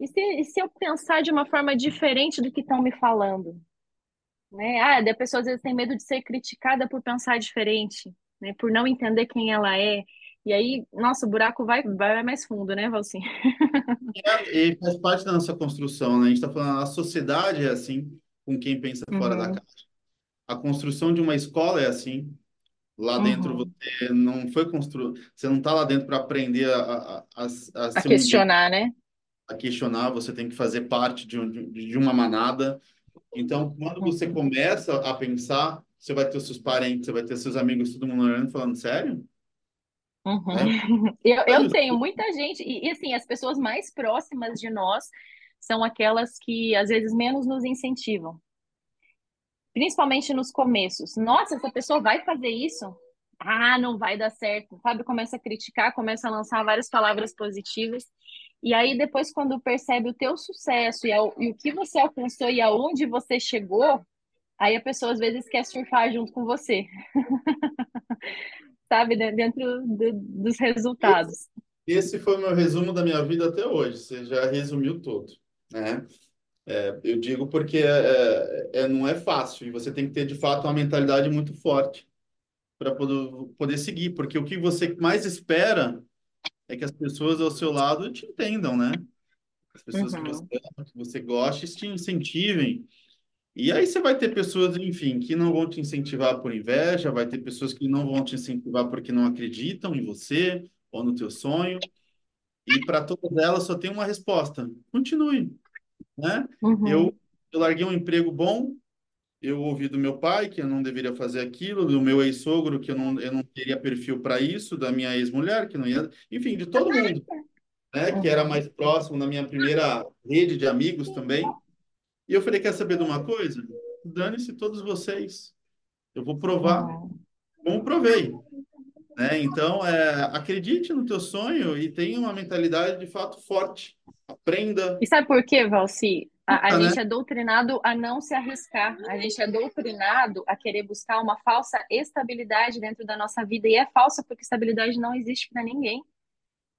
E se, e se eu pensar de uma forma diferente do que estão me falando? Né? Ah, a pessoa às vezes tem medo de ser criticada por pensar diferente, né? Por não entender quem ela é. E aí, nossa, o buraco vai, vai mais fundo, né, Valci? (laughs) É, e faz parte da nossa construção, né? A gente está falando, a sociedade é assim, com quem pensa fora da Uhum, caixa. A construção de uma escola é assim. Lá dentro uhum. você não foi construído, você não está lá dentro para aprender a, a, a, a questionar, né? a questionar, você tem que fazer parte de, um, de uma manada. Então, quando você Uhum, começa a pensar, você vai ter seus parentes, você vai ter seus amigos, todo mundo olhando, falando, sério? Uhum. Né? (laughs) Eu, eu Sério? tenho muita gente, e, e assim, as pessoas mais próximas de nós são aquelas que às vezes menos nos incentivam. principalmente nos começos. Nossa, essa pessoa vai fazer isso? Ah, não vai dar certo. Sabe? Começa a criticar, começa a lançar várias palavras positivas. E aí, depois, quando percebe o teu sucesso e, ao- e o que você alcançou e aonde você chegou, aí a pessoa às vezes quer surfar junto com você, (laughs) sabe? De- Dentro do- dos resultados. esse foi o meu resumo da minha vida até hoje. Você já resumiu tudo, né? É, eu digo porque é, é, é- não é fácil e você tem que ter, de fato, uma mentalidade muito forte para poder, poder seguir, porque o que você mais espera é que as pessoas ao seu lado te entendam, né? As pessoas que você Uhum, que você gosta, te incentivem. E aí você vai ter pessoas, enfim, que não vão te incentivar por inveja, vai ter pessoas que não vão te incentivar porque não acreditam em você ou no teu sonho. E para todas elas só tem uma resposta: continue, né? uhum, Eu, eu larguei um emprego bom, eu ouvi do meu pai que eu não deveria fazer aquilo, do meu ex-sogro que eu não, eu não teria perfil para isso, da minha ex-mulher que não ia, enfim, de todo mundo, né? Que era mais próximo na minha primeira rede de amigos também. E eu falei, quer saber de uma coisa? Dane-se todos vocês. Eu vou provar como provei, né? Então, é, acredite no teu sonho e tenha uma mentalidade de fato forte. Aprenda, E sabe por quê, Valci? A, a né? gente é doutrinado a não se arriscar. A gente é doutrinado a querer buscar uma falsa estabilidade dentro da nossa vida. E é falsa porque estabilidade não existe para ninguém.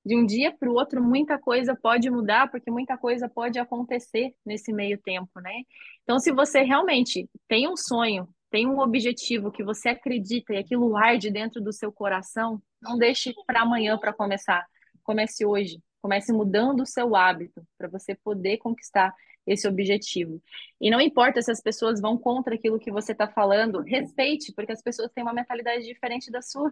De um dia para o outro, muita coisa pode mudar, porque muita coisa pode acontecer nesse meio tempo, né? Então, se você realmente tem um sonho, tem um objetivo que você acredita e aquilo arde dentro do seu coração, não deixe para amanhã para começar. Comece hoje. Comece mudando o seu hábito para você poder conquistar esse objetivo. E não importa se as pessoas vão contra aquilo que você está falando, respeite, porque as pessoas têm uma mentalidade diferente da sua.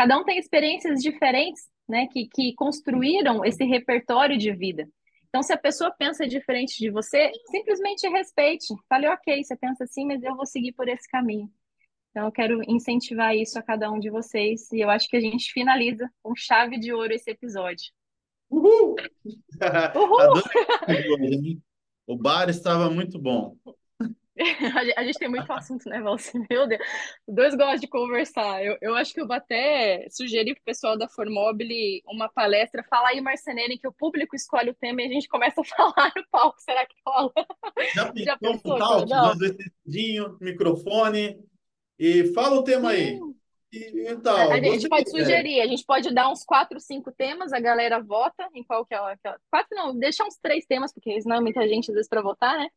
Cada um tem experiências diferentes, né, que, que construíram esse repertório de vida. Então, se a pessoa pensa diferente de você, simplesmente respeite. Fale, ok, você pensa assim, mas eu vou seguir por esse caminho. Então, eu quero incentivar isso a cada um de vocês. E eu acho que a gente finaliza com chave de ouro esse episódio. Uhul! Uhul! (laughs) O bar estava muito bom. (laughs) A gente tem muito assunto, né, Valci? (laughs) Meu Deus. Dois gostam de conversar. Eu, eu acho que eu vou até sugerir para o pessoal da Formobile uma palestra. Fala aí, Marceneiro, em que o público escolhe o tema e a gente começa a (laughs) falar no palco. Será que rola? Já Já pensou um dois vestidinhos, microfone e fala o tema aí. E, e A, tal, a gente pode sugerir, a gente pode dar uns quatro, cinco temas, a galera vota em qual que é aquela. Quatro não, deixa uns três temas, porque senão é muita gente às vezes para votar, né?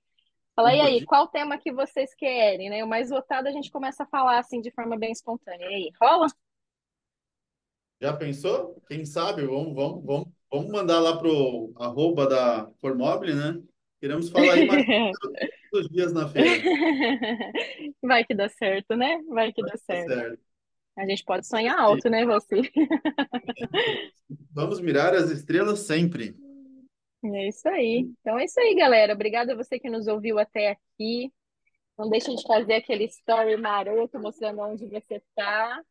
Fala, e aí, qual tema que vocês querem, né? O mais votado a gente começa a falar assim de forma bem espontânea. E aí, rola? Já pensou? Quem sabe? Vamos, vamos, vamos, vamos mandar lá pro arroba da Formobile, né? Queremos falar aí mais (laughs) todos os dias na feira. (laughs) Vai que dá certo, né? Vai que dá Tá certo. certo. A gente pode sonhar alto, né, você? Vamos mirar as estrelas sempre. É isso aí. Então é isso aí, galera. Obrigada a você que nos ouviu até aqui. Não deixa de fazer aquele story maroto mostrando onde você tá.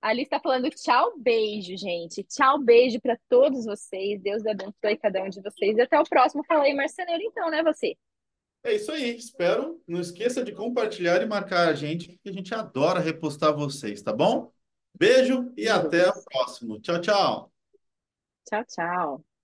A Alice está falando tchau, beijo, gente. Tchau, beijo para todos vocês. Deus abençoe cada um de vocês. E até o próximo. Fala aí, marceneiro, então, né, você? É isso aí. Espero. Não esqueça de compartilhar e marcar a gente, que a gente adora repostar vocês, tá bom? Beijo e até o próximo. Tchau, tchau. Tchau, tchau.